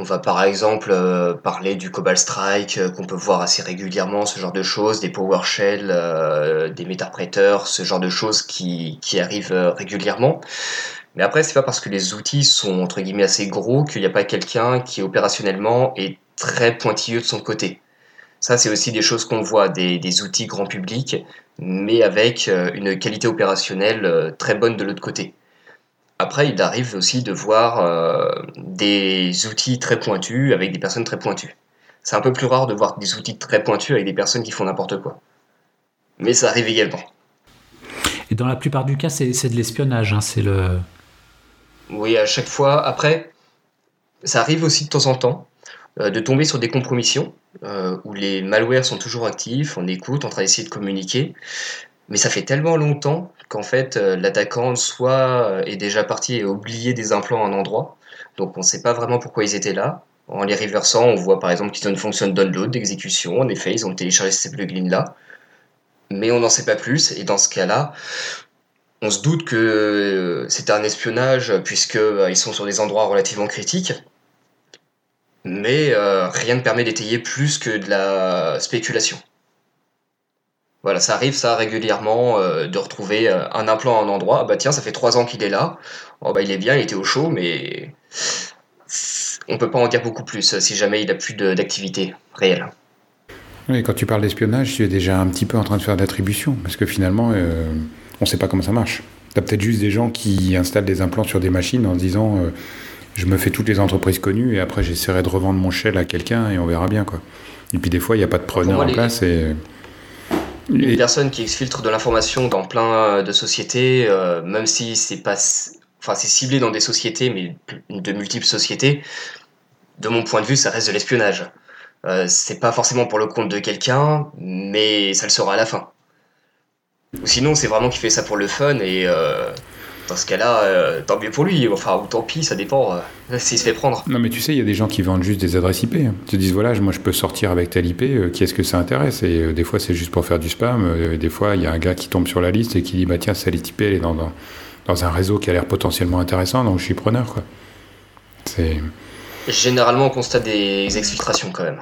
On va par exemple euh, parler du Cobalt Strike qu'on peut voir assez régulièrement, ce genre de choses, des PowerShell, des Metapreteurs, ce genre de choses qui, arrivent régulièrement. Mais après, c'est pas parce que les outils sont entre guillemets assez gros qu'il n'y a pas quelqu'un qui opérationnellement est très pointilleux de son côté. Ça, c'est aussi des choses qu'on voit, des, outils grand public, mais avec euh, une qualité opérationnelle euh, très bonne de l'autre côté. Après, il arrive aussi de voir euh, des outils très pointus avec des personnes très pointues. C'est un peu plus rare de voir des outils très pointus avec des personnes qui font n'importe quoi. Mais ça arrive également. Et dans la plupart du cas, c'est de l'espionnage, hein, c'est le... Oui, à chaque fois. Après, ça arrive aussi de temps en temps. Euh, de tomber sur des compromissions euh, où les malwares sont toujours actifs, on écoute, on train d'essayer de communiquer, mais ça fait tellement longtemps qu'en fait euh, l'attaquant soit est déjà parti et oublié des implants à un endroit, donc on ne sait pas vraiment pourquoi ils étaient là. En les reversant, on voit par exemple qu'ils ont une fonction de download, d'exécution, en effet ils ont téléchargé ces plugins là, mais on n'en sait pas plus, et dans ce cas-là, on se doute que c'est un espionnage puisqu'ils sont sur des endroits relativement critiques, mais euh, rien ne permet d'étayer plus que de la spéculation. Voilà, ça arrive ça régulièrement euh, de retrouver euh, un implant à un endroit. Ah bah tiens, ça fait trois ans qu'il est là. Oh bah il est bien, il était au chaud, mais on peut pas en dire beaucoup plus si jamais il a plus d'activité réelle. Oui, quand tu parles d'espionnage, tu es déjà un petit peu en train de faire d'attribution, parce que finalement, euh, on ne sait pas comment ça marche. Tu as peut-être juste des gens qui installent des implants sur des machines en se disant euh, je me fais toutes les entreprises connues et après j'essaierai de revendre mon shell à quelqu'un et on verra bien. quoi. Et puis des fois, il n'y a pas de preneur en place. Et... Une personne qui exfiltre de l'information dans plein de sociétés, euh, même si c'est pas. Enfin, c'est ciblé dans des sociétés, mais de multiples sociétés, de mon point de vue, ça reste de l'espionnage. Euh, c'est pas forcément pour le compte de quelqu'un, mais ça le sera à la fin. Ou sinon, c'est vraiment qu'il fait ça pour le fun et euh, dans ce cas-là, euh, tant mieux pour lui. Enfin, ou tant pis, ça dépend (laughs) s'il se fait prendre. Non, mais tu sais, il y a des gens qui vendent juste des adresses IP. Ils te disent voilà, moi je peux sortir avec telle IP, qui est-ce que ça intéresse? Et des fois, c'est juste pour faire du spam. des fois, il y a un gars qui tombe sur la liste et qui dit bah tiens, cette IP, elle est dans, dans, dans un réseau qui a l'air potentiellement intéressant, donc je suis preneur, quoi. C'est. Généralement, on constate des exfiltrations quand même.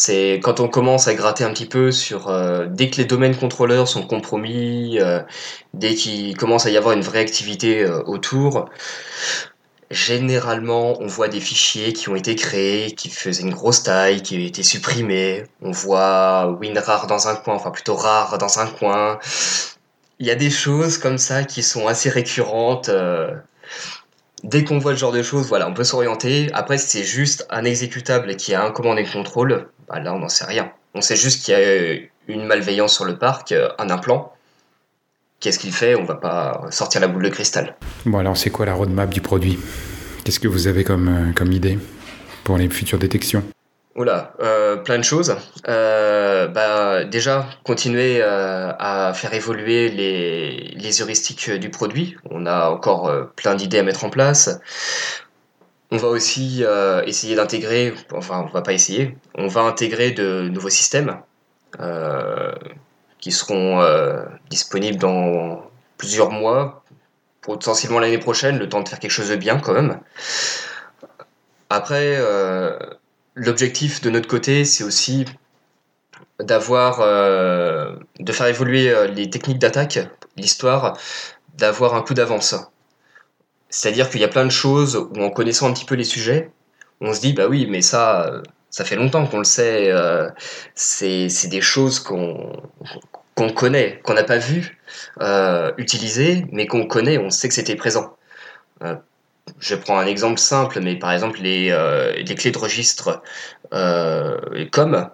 C'est quand on commence à gratter un petit peu sur euh, dès que les domaines contrôleurs sont compromis, euh, dès qu'il commence à y avoir une vraie activité euh, autour, généralement on voit des fichiers qui ont été créés, qui faisaient une grosse taille, qui ont été supprimés. On voit WinRAR dans un coin, enfin plutôt rare dans un coin. Il y a des choses comme ça qui sont assez récurrentes dès qu'on voit le genre de choses, voilà, on peut s'orienter. Après, si c'est juste un exécutable qui a un commande et contrôle, bah là, on n'en sait rien. On sait juste qu'il y a une malveillance sur le parc, euh, un implant. Qu'est-ce qu'il fait? On va pas sortir la boule de cristal. Bon, alors, c'est quoi la roadmap du produit? Qu'est-ce que vous avez euh, comme idée pour les futures détections? Oula, euh, plein de choses. Euh, bah, déjà, continuer euh, à faire évoluer les, les, heuristiques du produit. On a encore plein d'idées à mettre en place. On va aussi essayer d'intégrer, enfin, on va pas essayer, on va intégrer de nouveaux systèmes qui seront disponibles dans plusieurs mois, potentiellement l'année prochaine, le temps de faire quelque chose de bien quand même. Après, l'objectif de notre côté, c'est aussi d'avoir, euh, de faire évoluer euh, les techniques d'attaque, l'histoire, d'avoir un coup d'avance. C'est-à-dire qu'il y a plein de choses où, en connaissant un petit peu les sujets, on se dit, bah oui, mais ça, ça fait longtemps qu'on le sait, euh, c'est des choses qu'on qu'on connaît, qu'on n'a pas vu utiliser, mais qu'on connaît, on sait que c'était présent je prends un exemple simple, mais par exemple les, euh, clés de registre euh, COM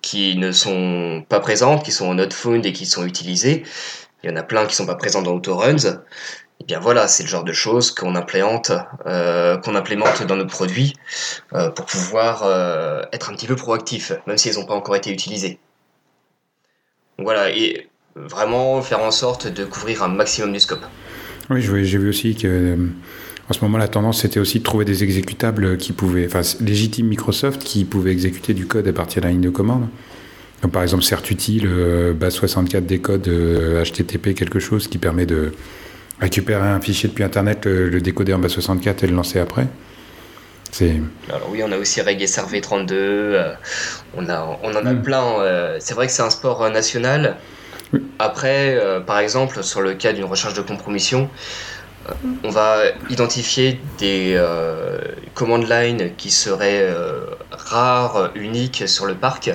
qui ne sont pas présentes, qui sont en node et qui sont utilisées. Il y en a plein qui ne sont pas présents dans AutoRuns. Et eh bien voilà, c'est le genre de choses qu'on implémente, euh, dans nos produits euh, pour pouvoir être un petit peu proactif, même si elles n'ont pas encore été utilisées. Donc voilà, et vraiment faire en sorte de couvrir un maximum du scope. Oui, j'ai vu aussi que en ce moment, la tendance, c'était aussi de trouver des exécutables qui pouvaient, enfin, légitimes Microsoft, qui pouvaient exécuter du code à partir de la ligne de commande. Comme par exemple, CertUtil, euh, base 64 des codes HTTP, euh, quelque chose qui permet de récupérer un fichier depuis Internet, le, décoder en base 64 et le lancer après. Alors oui, on a aussi Reggae Serv 32, euh, on, a, on en a plein. c'est vrai que c'est un sport national. Après, par exemple, sur le cas d'une recherche de compromission, on va identifier des euh, command lines qui seraient euh, rares, uniques sur le parc.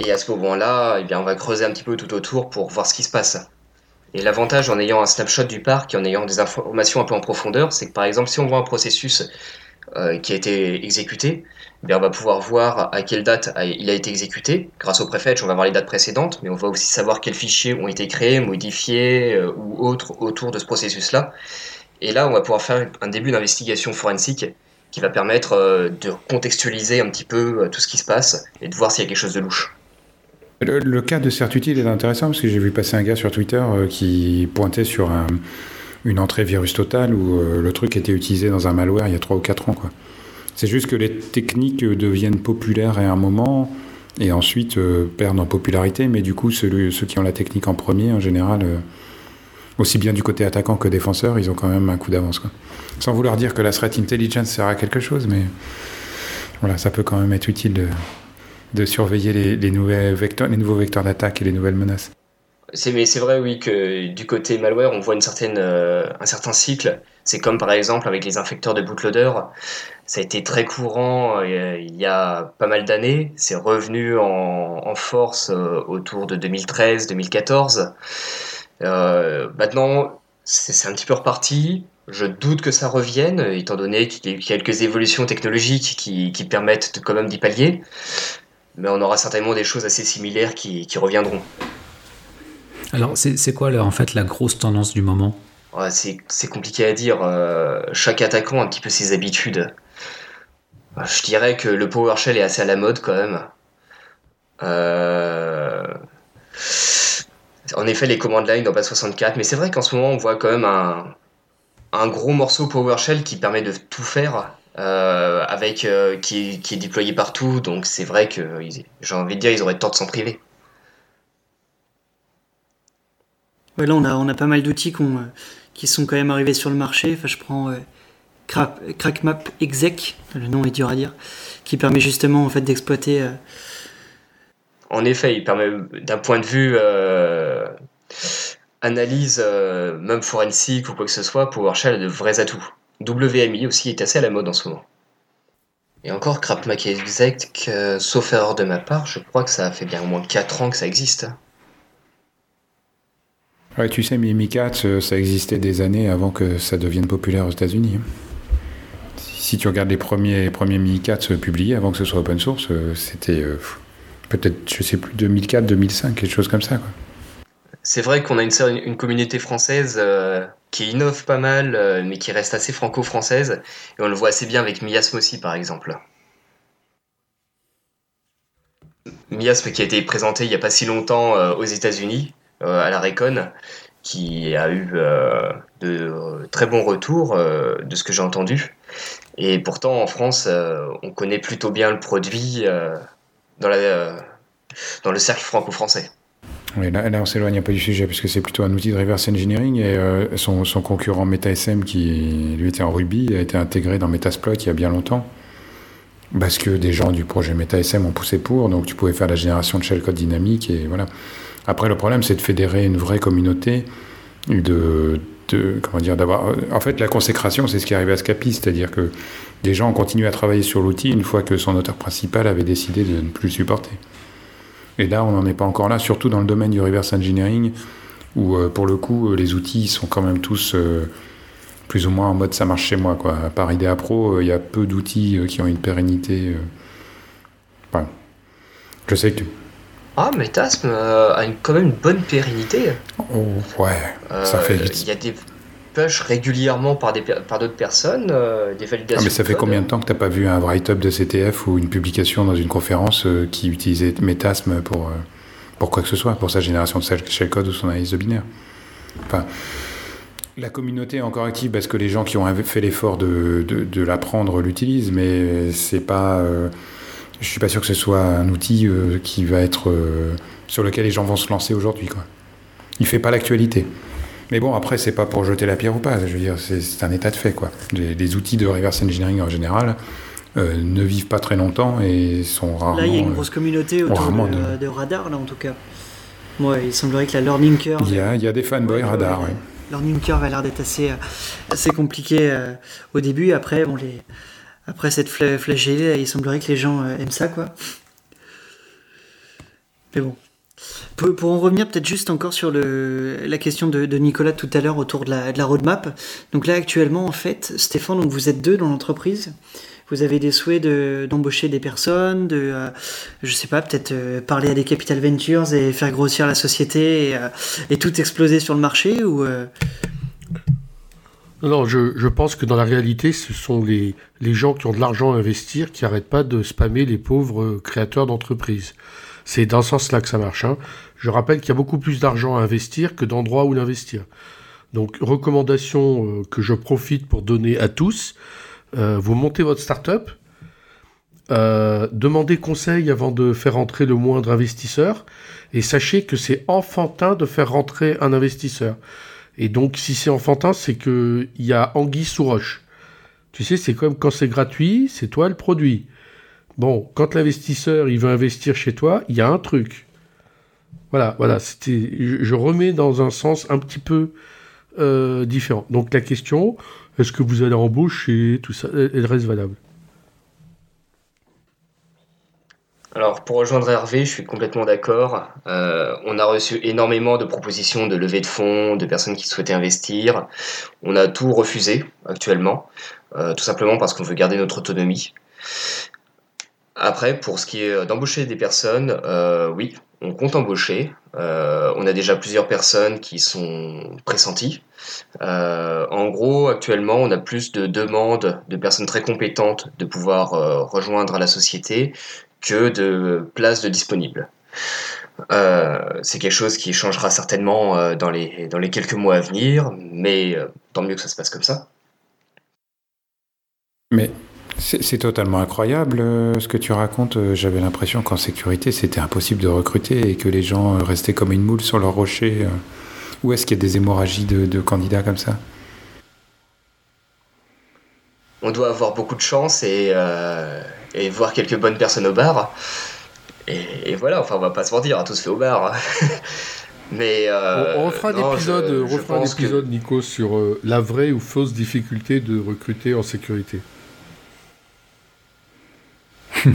Et à ce moment-là, eh on va creuser un petit peu tout autour pour voir ce qui se passe. Et l'avantage en ayant un snapshot du parc et en ayant des informations un peu en profondeur, c'est que par exemple, si on voit un processus qui a été exécuté, on va pouvoir voir à quelle date il a été exécuté. Grâce au préfetch, on va voir les dates précédentes, mais on va aussi savoir quels fichiers ont été créés, modifiés euh, ou autres autour de ce processus-là. Et là, on va pouvoir faire un début d'investigation forensique qui va permettre euh, de contextualiser un petit peu euh, tout ce qui se passe et de voir s'il y a quelque chose de louche. Le, cas de Certutil est intéressant parce que j'ai vu passer un gars sur Twitter qui pointait sur une entrée virus total où le truc était utilisé dans un malware il y a 3 ou 4 ans. Quoi. C'est juste que les techniques deviennent populaires à un moment et ensuite euh, perdent en popularité, mais du coup, ceux, qui ont la technique en premier, en général, euh, aussi bien du côté attaquant que défenseur, ils ont quand même un coup d'avance. Sans vouloir dire que la threat intelligence sert à quelque chose, mais voilà, ça peut quand même être utile de, surveiller les, les, nouveaux vecteurs d'attaque et les nouvelles menaces. C'est mais c'est vrai oui que du côté malware on voit une certaine euh, un certain cycle. C'est comme par exemple avec les infecteurs de bootloader, ça a été très courant euh, il y a pas mal d'années. C'est revenu en, en force euh, autour de 2013-2014. maintenant c'est un petit peu reparti. Je doute que ça revienne, étant donné qu'il y a eu quelques évolutions technologiques qui, qui permettent de, quand même d'y pallier. Mais on aura certainement des choses assez similaires qui, qui reviendront. Alors, c'est quoi en fait la grosse tendance du moment? C'est compliqué à dire. Euh, chaque attaquant a un petit peu ses habitudes. Je dirais que le PowerShell est assez à la mode quand même. Euh... En effet, les command line dans base 64, mais c'est vrai qu'en ce moment, on voit quand même un, gros morceau PowerShell qui permet de tout faire, euh, avec euh, qui, qui, est déployé partout. Donc c'est vrai que j'ai envie de dire, ils auraient tort de s'en priver. Là, on a, on a pas mal d'outils qui sont quand même arrivés sur le marché. Enfin, je prends euh, CrackMap Exec, le nom est dur à dire, qui permet justement en fait d'exploiter. Euh, en effet, il permet d'un point de vue euh, analyse, même forensique ou quoi que ce soit, PowerShell a de vrais atouts. WMI aussi est assez à la mode en ce moment. Et encore, CrackMap Exec, sauf erreur de ma part, je crois que ça fait bien au moins 4 ans que ça existe. Tu sais, Mimikatz, euh, ça existait des années avant que ça devienne populaire aux États-Unis. Hein. Si tu regardes les premiers, les premiers Mimikatz euh, publiés avant que ce soit open source, euh, c'était peut-être, je sais plus, 2004, 2005, quelque chose comme ça. C'est vrai qu'on a une, communauté française qui innove pas mal, mais qui reste assez franco-française. Et on le voit assez bien avec Miasm aussi, par exemple. Miasm qui a été présenté il n'y a pas si longtemps aux États-Unis, à la Recon qui a eu euh, de très bons retours euh, de ce que j'ai entendu. Et pourtant, en France, on connaît plutôt bien le produit dans, le cercle franco-français. Là on s'éloigne un peu du sujet, puisque c'est plutôt un outil de reverse engineering, et son, son, concurrent MetaSM, qui lui était en Ruby, a été intégré dans Metasploit il y a bien longtemps, parce que des gens du projet MetaSM ont poussé pour, donc tu pouvais faire la génération de shellcode dynamique, et voilà. Après, le problème, c'est de fédérer une vraie communauté, de, comment dire, d'avoir. En fait, la consécration, c'est ce qui est à Scapi, c'est-à-dire que des gens ont continué à travailler sur l'outil une fois que son auteur principal avait décidé de ne plus le supporter. Et là, on n'en est pas encore là, surtout dans le domaine du reverse engineering, où euh, pour le coup, les outils sont quand même tous euh, plus ou moins en mode ça marche chez moi. Quoi. À part IDEA Pro, euh, il y a peu d'outils qui ont une pérennité. Enfin, je sais que ah, Metasm euh, a une, quand même une bonne pérennité. Oh, ouais, ça fait euh, Il y a des push régulièrement par d'autres par personnes, euh, des validations. Ah, mais ça fait combien de temps que tu n'as pas vu un write-up de CTF ou une publication dans une conférence qui utilisait Metasm pour, pour quoi que ce soit, pour sa génération de shellcode ou son analyse de binaire? Enfin. La communauté est encore active parce que les gens qui ont fait l'effort de, de, de l'apprendre l'utilisent, mais c'est pas je suis pas sûr que ce soit un outil euh, qui va être euh, sur lequel les gens vont se lancer aujourd'hui. Quoi. Il fait pas l'actualité. Mais bon, après, c'est pas pour jeter la pierre ou pas. Je veux dire, c'est un état de fait. Quoi. Les, outils de reverse engineering en général euh, ne vivent pas très longtemps et sont rarement. Là, il y a une grosse communauté autour de, radar, là, en tout cas. Moi, il semblerait que la learning curve. Il y a, il y a des fanboys radar, oui. Learning curve a l'air d'être assez, assez compliqué au début. Après, bon, les après cette flagellée, il semblerait que les gens euh, aiment ça, quoi. Mais bon. Pour, en revenir peut-être juste encore sur la question de, Nicolas tout à l'heure autour de la, roadmap. Donc là actuellement en fait, Stéphane, donc vous êtes deux dans l'entreprise. Vous avez des souhaits d'embaucher des personnes, de, euh, je sais pas, peut-être euh, parler à des capital ventures et faire grossir la société et, tout exploser sur le marché ou non, je, pense que dans la réalité, ce sont les, les gens qui ont de l'argent à investir qui n'arrêtent pas de spammer les pauvres créateurs d'entreprises. C'est dans ce sens-là que ça marche. Hein. Je rappelle qu'il y a beaucoup plus d'argent à investir que d'endroits où l'investir. Donc, recommandation euh, que je profite pour donner à tous. Euh, vous montez votre startup, euh, demandez conseil avant de faire entrer le moindre investisseur, et sachez que c'est enfantin de faire rentrer un investisseur. Et donc, si c'est enfantin, c'est qu'il y a anguille sous roche. Tu sais, c'est comme quand c'est gratuit, c'est toi le produit. Bon, quand l'investisseur, il veut investir chez toi, il y a un truc. Voilà, voilà, je, remets dans un sens un petit peu euh, différent. Donc la question, est-ce que vous allez embaucher, tout ça, elle reste valable? Alors pour rejoindre Hervé, je suis complètement d'accord. Euh, on a reçu énormément de propositions de levée de fonds, de personnes qui souhaitaient investir. On a tout refusé actuellement, euh, tout simplement parce qu'on veut garder notre autonomie. Après, pour ce qui est d'embaucher des personnes, euh, oui, on compte embaucher. on a déjà plusieurs personnes qui sont pressenties. en gros, actuellement, on a plus de demandes de personnes très compétentes de pouvoir rejoindre la société que de places de disponibles. Euh, c'est quelque chose qui changera certainement euh, dans, les, dans les quelques mois à venir, mais euh, tant mieux que ça se passe comme ça. Mais c'est totalement incroyable ce que tu racontes. J'avais l'impression qu'en sécurité, c'était impossible de recruter et que les gens restaient comme une moule sur leur rocher. Où est-ce qu'il y a des hémorragies de, de candidats comme ça? On doit avoir beaucoup de chance et et voir quelques bonnes personnes au bar. Et, voilà, enfin, on va pas se mentir, hein, tout se fait au bar. (laughs) Mais euh, on, refera un épisode, Nico, sur euh, la vraie ou fausse difficulté de recruter en sécurité. (laughs) je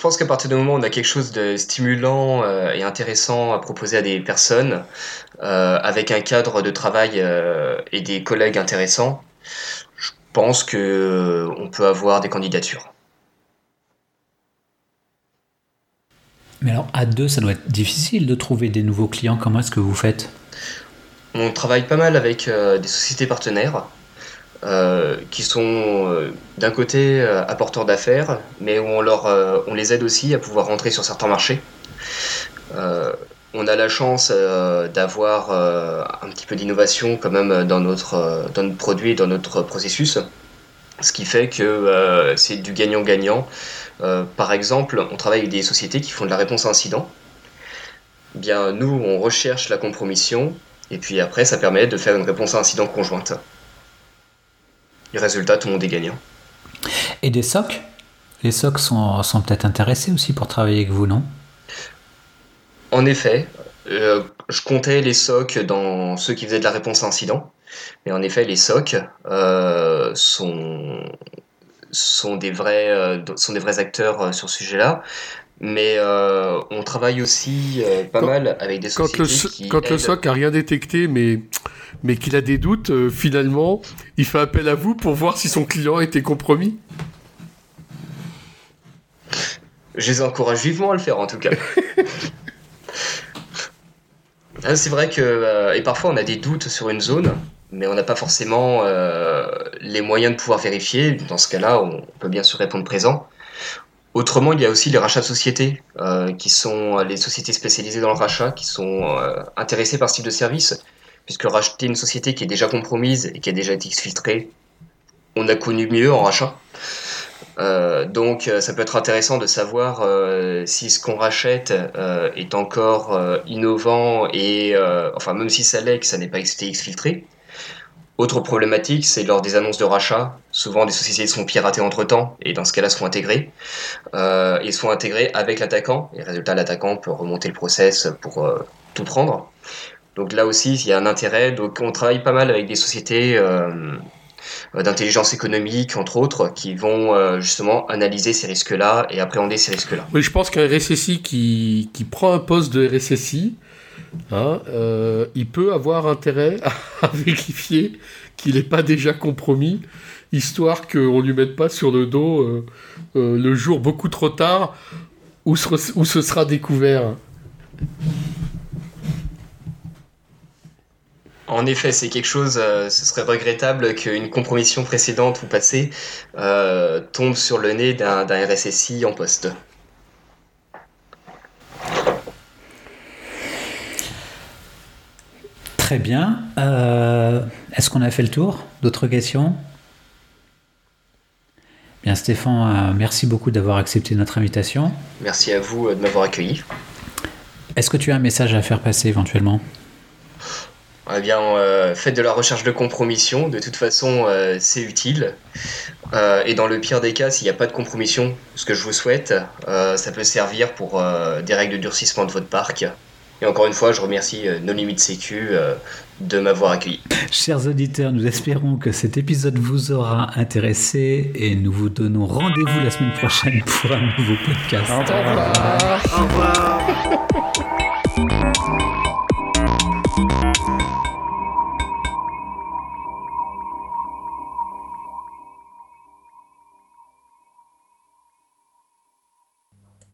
pense qu'à partir du moment où on a quelque chose de stimulant euh, et intéressant à proposer à des personnes, avec un cadre de travail et des collègues intéressants, pense que euh, on peut avoir des candidatures. Mais alors, à deux, ça doit être difficile de trouver des nouveaux clients. Comment est-ce que vous faites? On travaille pas mal avec euh, des sociétés partenaires euh, qui sont d'un côté apporteurs d'affaires, mais où on, leur, on les aide aussi à pouvoir rentrer sur certains marchés on a la chance euh, d'avoir euh, un petit peu d'innovation quand même dans notre, euh, dans notre produit, dans notre processus, ce qui fait que c'est du gagnant-gagnant. par exemple, on travaille avec des sociétés qui font de la réponse à incident. Bien, nous, on recherche la compromission, et puis après, ça permet de faire une réponse à incident conjointe. Et résultat, tout le monde est gagnant. Et des SOC? Les SOC sont, sont peut-être intéressés aussi pour travailler avec vous, non? En effet, euh, je comptais les SOC dans ceux qui faisaient de la réponse à incident. Mais en effet, les SOC euh, sont, sont, des vrais, euh, sont des vrais acteurs sur ce sujet-là. Mais on travaille aussi pas mal avec des sociétés quand le, qui Quand le SOC a rien détecté, mais, mais qu'il a des doutes, finalement, il fait appel à vous pour voir si son client était compromis Je les encourage vivement à le faire, en tout cas. (laughs) Ah, c'est vrai que, euh, parfois on a des doutes sur une zone, mais on n'a pas forcément euh, les moyens de pouvoir vérifier. Dans ce cas-là, on peut bien sûr répondre présent. Autrement, il y a aussi les rachats de sociétés, euh, qui sont les sociétés spécialisées dans le rachat, qui sont intéressées par ce type de service, puisque racheter une société qui est déjà compromise et qui a déjà été exfiltrée, on a connu mieux en rachat. Euh, donc euh, ça peut être intéressant de savoir euh, si ce qu'on rachète est encore innovant et enfin même si ça l'est que ça n'est pas été exfiltré. Autre problématique, c'est lors des annonces de rachat, souvent des sociétés sont piratées entre temps et dans ce cas-là sont intégrées. ils sont intégrés avec l'attaquant et résultat l'attaquant peut remonter le process pour tout prendre. Donc là aussi il y a un intérêt. Donc on travaille pas mal avec des sociétés d'intelligence économique, entre autres, qui vont euh, justement analyser ces risques-là et appréhender ces risques-là. Oui, je pense qu'un RSSI qui, qui, prend un poste de RSSI, hein, euh, il peut avoir intérêt à, (laughs) vérifier qu'il n'est pas déjà compromis, histoire qu'on ne lui mette pas sur le dos le jour beaucoup trop tard où ce sera découvert. En effet, c'est quelque chose, euh, ce serait regrettable qu'une compromission précédente ou passée euh, tombe sur le nez d'un RSSI en poste. Très bien. Euh, est-ce qu'on a fait le tour D'autres questions? Bien Stéphane, merci beaucoup d'avoir accepté notre invitation. Merci à vous de m'avoir accueilli. Est-ce que tu as un message à faire passer éventuellement? Eh bien, euh, faites de la recherche de compromission. De toute façon, euh, c'est utile. Euh, et dans le pire des cas, s'il n'y a pas de compromission, ce que je vous souhaite, ça peut servir pour des règles de durcissement de votre parc. Et encore une fois, je remercie No Limit Sécu de m'avoir accueilli. Chers auditeurs, nous espérons que cet épisode vous aura intéressé et nous vous donnons rendez-vous la semaine prochaine pour un nouveau podcast. Au revoir. Au revoir. (laughs)